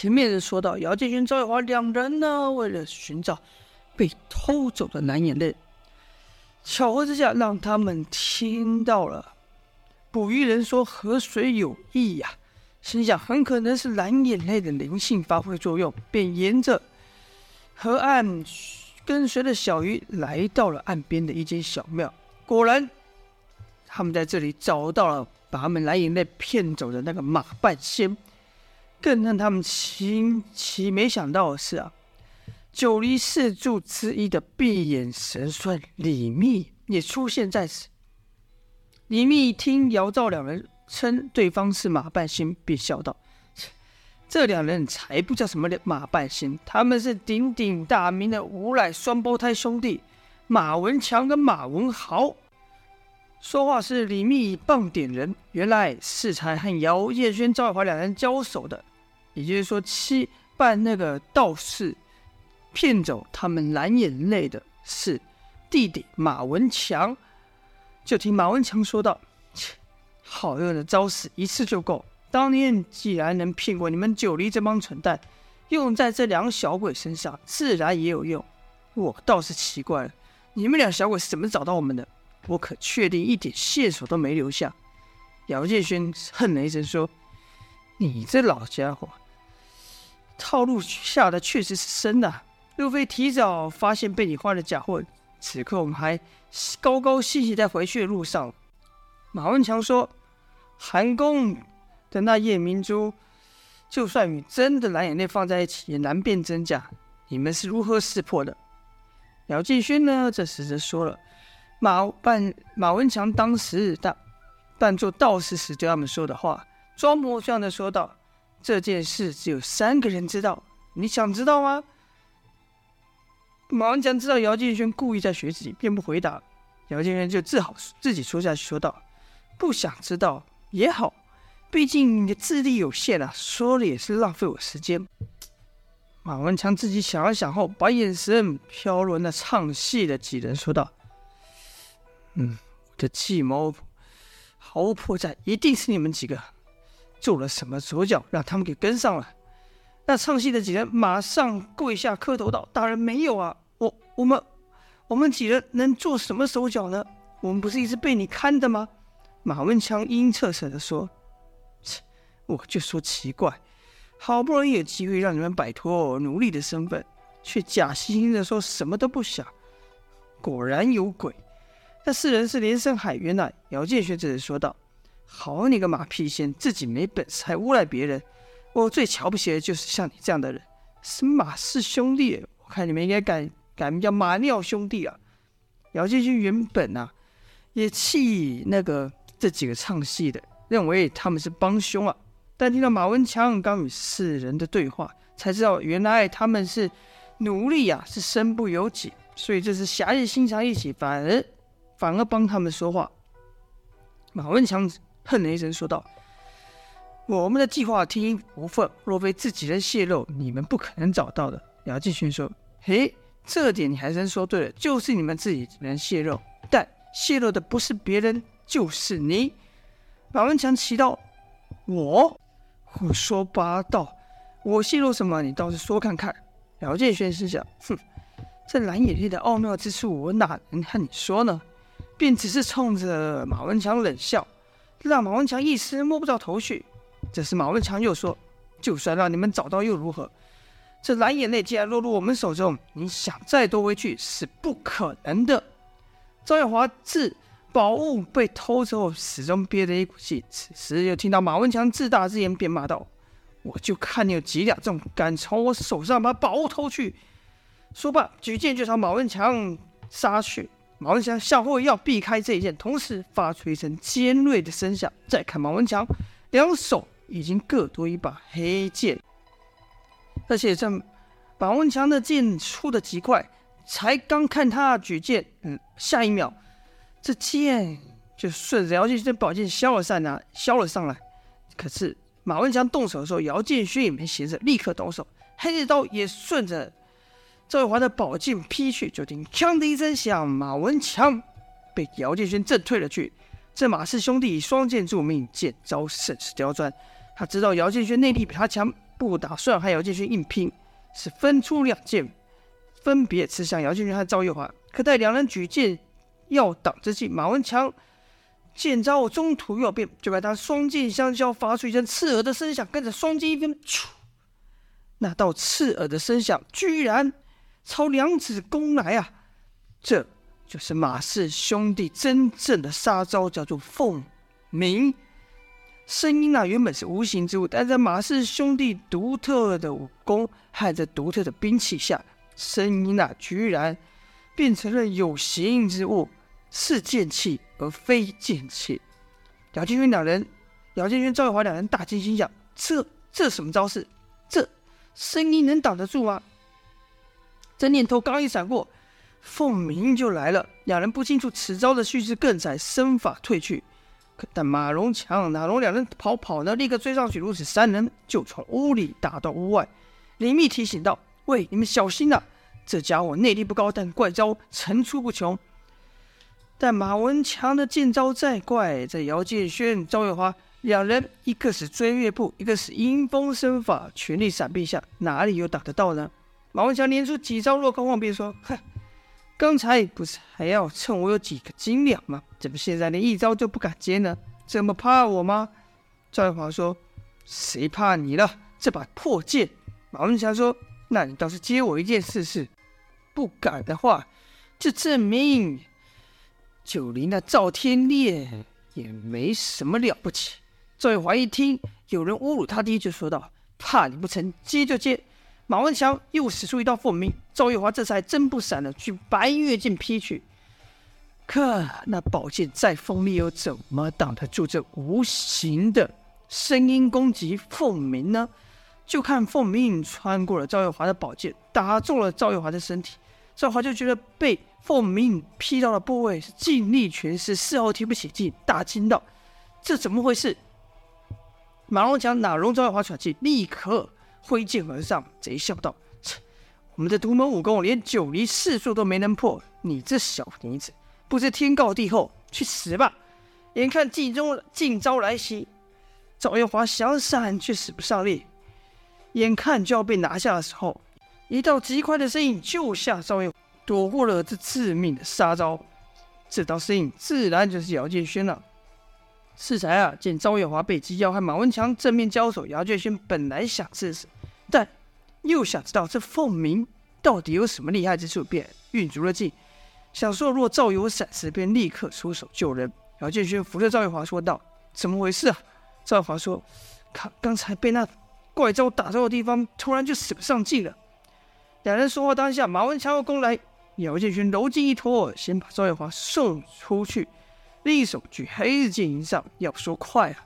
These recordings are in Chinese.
前面的说到，姚建勋、赵玉华两人呢，为了寻找被偷走的蓝眼泪，巧合之下让他们听到了捕鱼人说河水有异呀、心想很可能是蓝眼泪的灵性发挥作用，便沿着河岸跟随着小鱼来到了岸边的一间小庙。果然，他们在这里找到了把他们蓝眼泪骗走的那个马半仙。更让他们惊奇没想到的是啊，九黎四柱之一的闭眼神算李密也出现在此。李密听姚赵两人称对方是马半仙，便笑道：“这两人才不叫什么马半仙，他们是鼎鼎大名的无赖双胞胎兄弟马文强跟马文豪。”说话是李密棒点人，原来是才和姚叶轩、赵月华两人交手的。也就是说，七扮那个道士骗走。他们蓝眼泪的是弟弟马文强。就听马文强说道：“切，好用的招式一次就够。当年既然能骗过你们九黎这帮蠢蛋，用在这两个小鬼身上，自然也有用。我倒是奇怪了，你们俩小鬼是怎么找到我们的？我可确定一点线索都没留下。”姚建勋哼了一声说：“你这老家伙！”套路下的确实是深呐、路飞提早发现被你换了假货，此刻我们还高高兴兴在回去的路上。马文强说：“韩宫的那夜明珠，就算与真的蓝眼泪放在一起，也难辨真假。你们是如何识破的？”姚继勋呢？这时则说了：“马扮马文强当时扮扮做道士时对他们说的话，装模作样的说道。”这件事只有三个人知道，你想知道吗？马文强知道姚建轩故意在学自己，便不回答。姚建轩就只好自己说下去，说道：“不想知道也好，毕竟你的智力有限啊，说了也是浪费我时间。”马文强自己想了想后，把眼神飘落那唱戏的几人，说道：“嗯，我的计谋毫无破绽，一定是你们几个。”做了什么手脚，让他们给跟上了？那唱戏的几人马上跪下磕头道：“大人没有啊，我我们我们几人能做什么手脚呢？我们不是一直被你看的吗？”马文强阴恻恻地说：“切，我就说奇怪，好不容易有机会让你们摆脱奴隶的身份，却假惺惺的说什么都不想，果然有鬼。那四人是连生海渊乃。”姚建学者说道。好你个马屁仙，自己没本事还诬赖别人！我最瞧不起的就是像你这样的人。是马氏兄弟，我看你们应该改改名叫马尿兄弟啊！姚建军原本啊也气那个这几个唱戏的，认为他们是帮凶啊。但听到马文强刚与四人的对话，才知道原来他们是奴隶啊，是身不由己，所以这是侠义心肠一起，反而反而帮他们说话。马文强。哼了一声，说道：“我们的计划天衣无缝，若非自己人泄露，你们不可能找到的。”姚继勋说：“嘿，这点你还真说对了，就是你们自己人泄露，但泄露的不是别人，就是你。”马文强奇道：“我胡说八道，我泄露什么？你倒是说看看。”姚继勋心想：“哼，这蓝眼泪的奥妙之处，我哪能和你说呢？”便只是冲着马文强冷笑。让马文强一时摸不着头绪。这时马文强又说：“就算让你们找到又如何？这蓝眼泪既然落入我们手中，你想再夺回去是不可能的。”赵月华自宝物被偷之后，始终憋着一股气。此时又听到马文强自大之言，便骂道：“我就看你有几两重，敢从我手上把宝物偷去！”说罢，举剑就朝马文强杀去。马文强向后要避开这一剑，同时发出一声尖锐的声响。再看马文强，两手已经各多一把黑剑，而且这马文强的剑出的极快，才刚看他举剑，嗯，下一秒这剑就顺着姚建勋的宝剑削了上来，削了上来。可是马文强动手的时候，姚建勋也没闲着，立刻动手，黑刀也顺着。赵月华的宝剑劈去，就听“锵”的一声响，马文强被姚建勋震退了去。这马氏兄弟以双剑助命，剑招甚是刁钻。他知道姚建勋内力比他强，不打算和姚建勋硬拼，是分出两剑，分别刺向姚建勋和赵月华。可待两人举剑要挡之际，马文强剑招中途又变，就看他双剑相交，发出一声刺耳的声响，跟着双剑一分，那道刺耳的声响居然朝两子攻来啊！这就是马氏兄弟真正的杀招，叫做凤鸣。声音啊，原本是无形之物，但在马氏兄弟独特的武功和这独特的兵器下，声音啊，居然变成了有形之物，是剑气而非剑气。姚建勋两人，姚建勋、赵玉华两人大惊，心想：这这什么招式？这声音能挡得住吗？这念头刚一闪过，凤鸣就来了。两人不清楚此招的蓄势，更才身法退去。可但马荣强、马龙两人跑跑呢，立刻追上去。如此，三人就从屋里打到屋外。李密提醒道：“喂，你们小心呐、这家伙内力不高，但怪招层出不穷。但马文强的剑招再怪，在姚建轩、赵月华两人，一个是追月步，一个是迎风身法，全力闪避下，哪里有打得到呢？”马文强连出几招落空望便说：“哼。”刚才不是还要趁我有几个斤两吗？怎么现在连一招都不敢接呢？这么怕我吗？赵月华说：“谁怕你了？这把破剑。”马文强说：“那你倒是接我一剑试试。不敢的话，就证明就离那赵天烈也没什么了不起。”赵月华一听有人侮辱他爹，就说道：“怕你不成，接就接。”马文强又使出一道凤鸣，赵月华这才真不闪了，去白月剑劈去。可那宝剑再锋利，又怎么挡得住这无形的声音攻击凤鸣呢？就看凤鸣穿过了赵月华的宝剑，打中了赵月华的身体。赵月华就觉得被凤鸣劈到的部位是尽力全失，丝毫提不起劲，大惊道：“这怎么回事？”马文强哪容赵月华喘气，立刻。挥剑而上，贼笑道：“切，我们的独门武功连九离四术都没能破，你这小妮子不知天高地厚，去死吧！”眼看计中劲招来袭，赵月华想闪却使不上力，眼看就要被拿下的时候，一道极快的身影救下赵月，躲过了这致命的杀招。这道身影自然就是姚建轩了。适才啊，见赵月华被击，要和马文强正面交手。姚建勋本来想试试，但又想知道这凤鸣到底有什么厉害之处，便运足了劲，想说若赵有闪失，便立刻出手救人。姚建勋扶着赵月华说道：“怎么回事啊？”赵月华说：“刚刚才被那怪招打中的地方，突然就使不上劲了。”两人说话当下，马文强又攻来，姚建勋柔劲一拖，先把赵月华送出去。另一手举黑日剑迎上，要说快啊，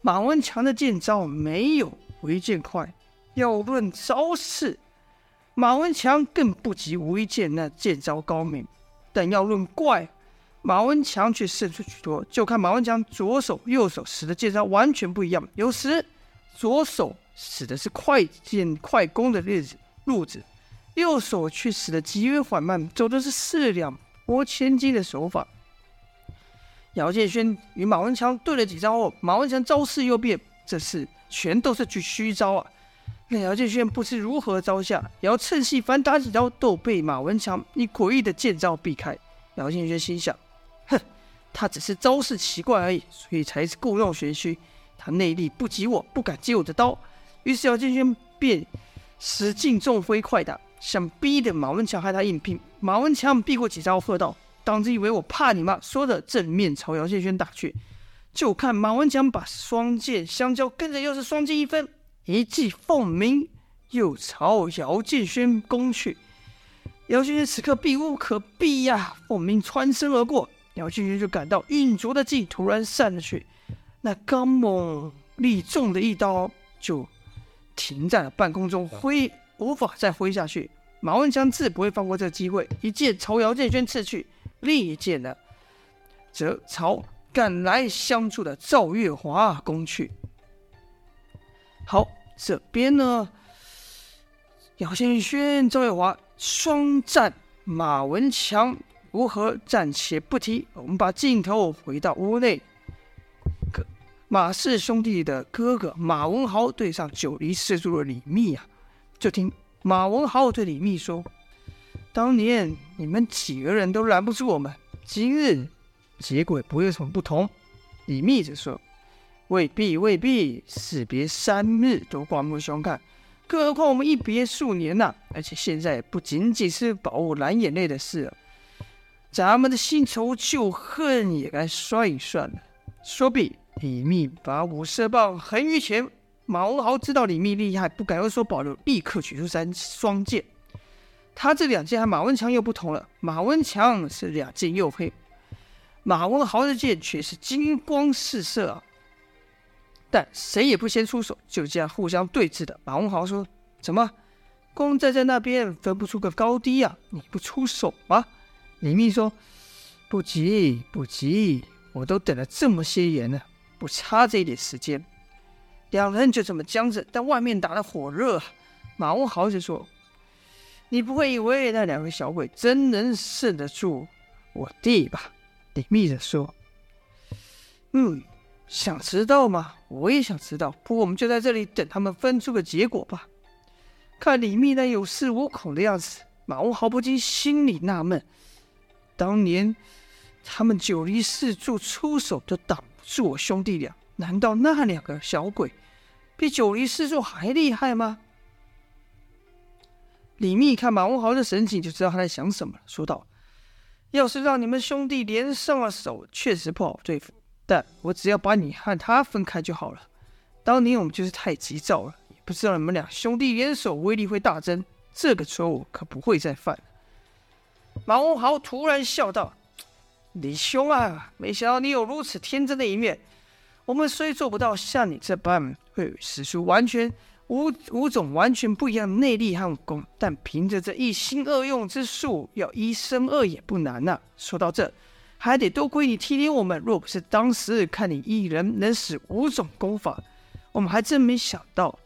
马文强的剑招没有无一剑快。要论招式，马文强更不及无一剑那剑招高明。但要论怪，马文强却胜出许多。就看马文强左手、右手使的剑招完全不一样。有时左手使的是快剑快攻的日子路子，右手却使得极为缓慢，走的是四两拨千斤的手法。姚建轩与马文强对了几招后，马文强招式又变，这次全都是句虚招啊！那姚建轩不知如何招架，也要趁隙反打几招，都被马文强以诡异的剑招避开。姚建轩心想：哼，他只是招式奇怪而已，所以才是故弄玄虚。他内力不及我，不敢接我的刀。于是姚建轩便使劲重挥快打，想逼得马文强和他硬拼。马文强避过几招，喝道。当真以为我怕你吗？说着正面朝姚建轩打去，就看马文强把双剑相交，跟着又是双剑一分，一记凤鸣又朝姚建轩攻去。姚建轩此刻避无可避呀，凤鸣穿身而过，姚建轩就感到运足的劲突然散了去，那刚猛力重的一刀就停在了半空中，挥无法再挥下去。马文强自不会放过这个机会，一剑朝姚建轩刺去。另一剑呢，则朝赶来相助的赵月华攻去。好，这边呢，姚先轩、赵月华双战，马文强如何暂且不提。我们把镜头回到屋内，可马氏兄弟的哥哥马文豪对上九黎四柱的李密啊，就听马文豪对李密说：“当年你们几个人都拦不住我们，今日结果不会有什么不同。”李密则说：“未必，未必，士别三日都刮目相看，更何况我们一别数年呐、而且现在不仅仅是保护蓝眼泪的事了，咱们的新仇旧恨也该算一算了。”说毕，李密把五色棒横于前。毛豪知道李密厉害，不敢有所保留，立刻取出三双剑。他这两剑和马文强又不同了，马文强是两剑又黑。马文豪的剑却是金光四射啊！但谁也不先出手，就这样互相对峙的。马文豪说：“怎么，光站在那边分不出个高低啊？你不出手吗？”李密说：“不急，不急，我都等了这么些年了，不差这一点时间。”两人就这么僵着，但外面打得火热。马文豪就说：“你不会以为那两个小鬼真能胜得住我弟吧？”李密着说：“嗯，想知道吗？我也想知道。不过我们就在这里等他们分出个结果吧。”看李密那有恃无恐的样子，马文豪不禁心里纳闷：当年他们九黎四柱出手都挡不住我兄弟俩，难道那两个小鬼比九黎四柱还厉害吗？李密看马文豪的神情，就知道他在想什么了，说道。要是让你们兄弟连上了手，确实不好对付。但我只要把你和他分开就好了。当年我们就是太急躁了，也不知道你们俩兄弟联手威力会大增，这个错误可不会再犯。马文豪突然笑道：“李兄啊，没想到你有如此天真的一面。我们虽做不到像你这般会使出完全。”五五种完全不一样的内力和武功，但凭着这一心二用之术，要一生二也不难呐、说到这，还得多亏你提点我们。若不是当时看你一人能使五种功法，我们还真没想到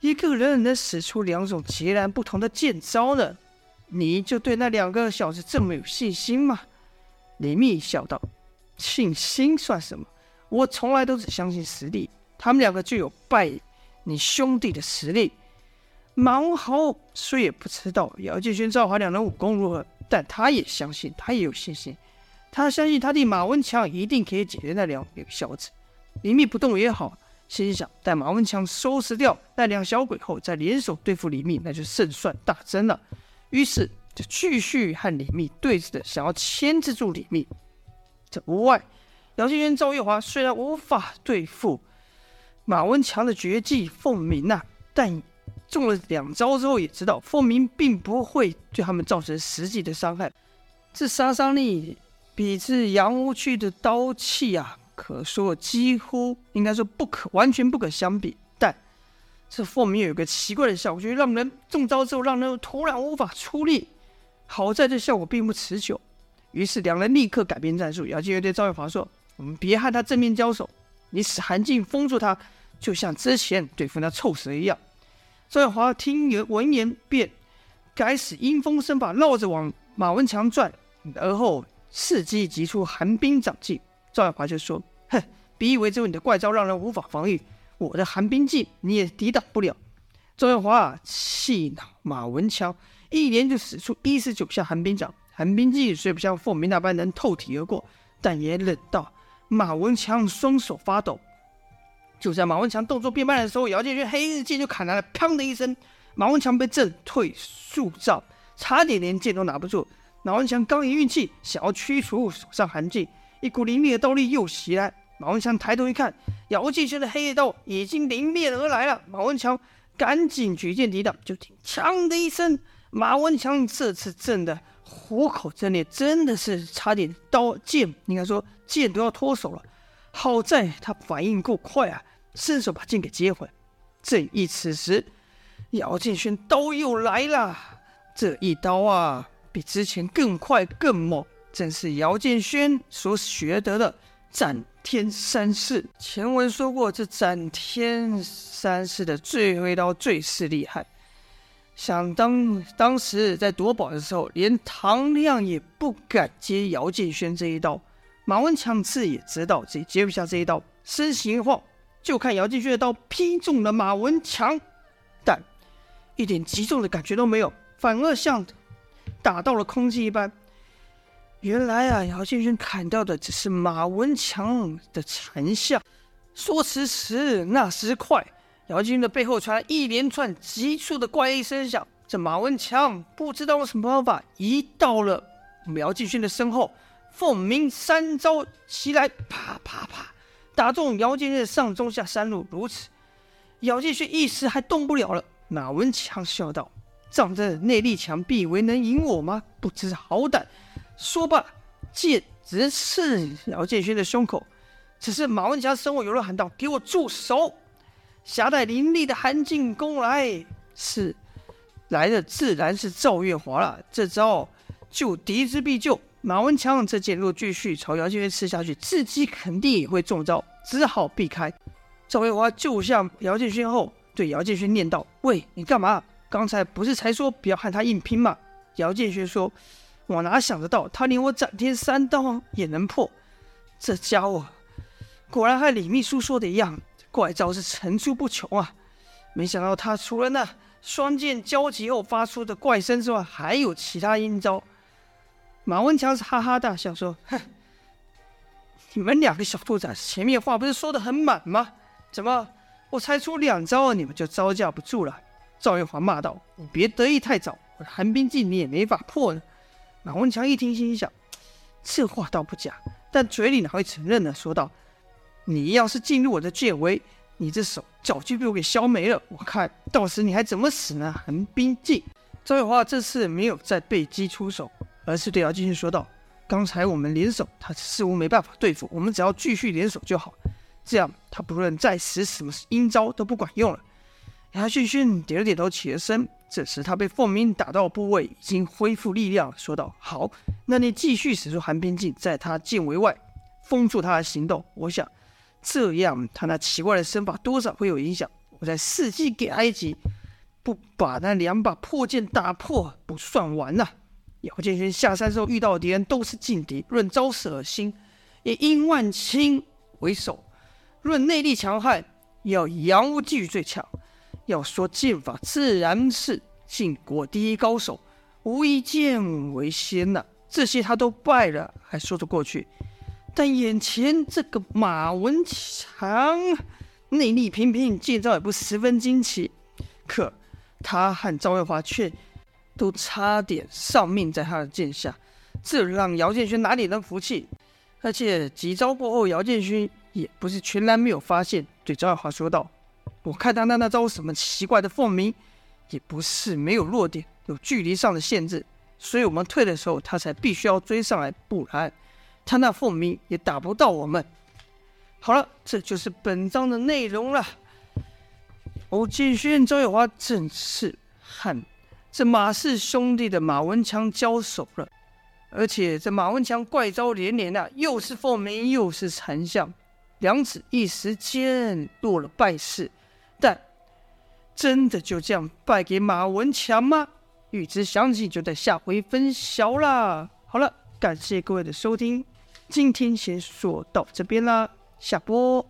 一个人能使出两种截然不同的剑招呢。你就对那两个小子这么有信心吗？李密笑道：“信心算什么？我从来都只相信实力。他们两个就有败。”你兄弟的实力，马文豪虽也不知道姚建轩、赵华两人武功如何，但他也相信，他也有信心。他相信他弟马文强一定可以解决那两个小子。李密不动也好，心想待马文强收拾掉那两小鬼后，再联手对付李密，那就胜算大增了。于是就继续和李密对峙的，想要牵制住李密。这屋外，姚建轩、赵月华虽然无法对付。马文强的绝技凤鸣呐，但中了两招之后，也知道凤鸣并不会对他们造成实际的伤害。这杀伤力比这杨无趣的刀气啊，可说几乎应该说不可完全不可相比。但这凤鸣有个奇怪的效果，就是让人中招之后，让人突然无法出力。好在这效果并不持久，于是两人立刻改变战术。姚建元对赵月华说：“我们别和他正面交手。”你使寒劲封住他，就像之前对付那臭蛇一样。赵月华听闻言，便开始阴风声把，绕着往马文强转，而后伺机击出寒冰掌劲。赵月华就说：“哼，别以为只有你的怪招让人无法防御，我的寒冰劲你也抵挡不了。”赵月华气恼马文强，一连就使出一十九下寒冰掌。寒冰劲虽不像凤鸣那般能透体而过，但也冷到。马文强双手发抖，就在马文强动作变慢的时候，姚建军黑日剑就砍来了，砰的一声，马文强被震退数丈，差点连剑都拿不住。马文强刚一运气，想要驱除手上寒劲，一股凌厉的刀力又袭来。马文强抬头一看，姚建军的黑夜刀已经迎面而来了。马文强赶紧举剑抵挡，就听“锵”的一声，马文强这次震的虎口震裂，真的是差点刀剑，应该说。剑都要脱手了，好在他反应够快啊，伸手把剑给接回来。正义此时，姚建轩刀又来了，这一刀啊，比之前更快更猛，正是姚建轩所学得的斩天三式。前文说过，这斩天三式的最后一刀最是厉害，想当当时在夺宝的时候，连唐亮也不敢接姚建轩这一刀。马文强自也知道自己接不下这一刀，身形一晃，就看姚建勋的刀劈中了马文强，但一点击中的感觉都没有，反而像打到了空气一般。原来啊，姚建勋砍掉的只是马文强的残像。说时迟，那时快，姚建勋的背后传来一连串急促的怪异声响。这马文强不知道用什么方法移到了姚建勋的身后，凤鸣三招袭来，啪啪啪，打中姚建勋上中下三路。如此，姚建勋一时还动不了了。马文强笑道：“仗着内力强，必以为能赢我吗？不知好歹！”说罢，剑直刺姚建勋的胸口。此时马文强身后有人喊道：“给我住手！”挟带凌厉的韩进攻来，是来的自然是赵月华了。这招救敌之必救，马文强这剑若继续朝姚建勋刺下去，自己肯定也会中招，只好避开。赵月华救下姚建勋后，对姚建勋念道：“喂，你干嘛？刚才不是才说不要和他硬拼吗？”姚建勋说。我哪想得到，他连我斩天三刀也能破，这家伙果然和李秘书说的一样，怪招是层出不穷啊！没想到他除了那双剑交集后发出的怪声之外，还有其他阴招。马文强是哈哈大笑说：“哼，你们两个小兔崽子，前面话不是说的很满吗？怎么我才出两招，你们就招架不住了？”赵月华骂道：“你别得意太早，我的寒冰镜你也没法破呢。”马文强一听，心想：“这话倒不假，但嘴里哪会承认呢？”说道：“你要是进入我的剑围，你这手早就被我给削没了。我看到时你还怎么死呢？”寒冰镜，赵月华这次没有再背击出手，而是对姚建勋说道：“刚才我们联手，他似乎没办法对付，我们只要继续联手就好。这样他不论再使什么阴招都不管用了。”姚建勋点了点头，起了身。这时，他被凤鸣打到的部位已经恢复力量，说道：“好，那你继续使出寒冰镜，在他剑围外封住他的行动。我想，这样他那奇怪的身法多少会有影响。我再伺机给埃及，不把那两把破剑打破，不算完呐。”姚建勋下山之后遇到的敌人都是劲敌，论招式恶心，以殷万清为首；论内力强悍，要以杨无忌最强。要说剑法，自然是晋国第一高手，无一剑为先呐、这些他都败了，还说得过去。但眼前这个马文强，内力平平，剑招也不十分惊奇。可他和赵月华却都差点丧命在他的剑下，这让姚建勋哪里能服气？而且几招过后，姚建勋也不是全然没有发现，对张耀华说道。我看他那那招什么奇怪的凤鸣，也不是没有弱点，有距离上的限制，所以我们退的时候，他才必须要追上来，不然他那凤鸣也打不到我们。好了，这就是本章的内容了。我建勋、赵月华正式和这马氏兄弟的马文强交手了，而且这马文强怪招连连啊，又是凤鸣，又是残像，两子一时间落了败势。但真的就这样败给马文强吗？欲知详情，就在下回分晓啦。好了，感谢各位的收听，今天先说到这边啦，下播。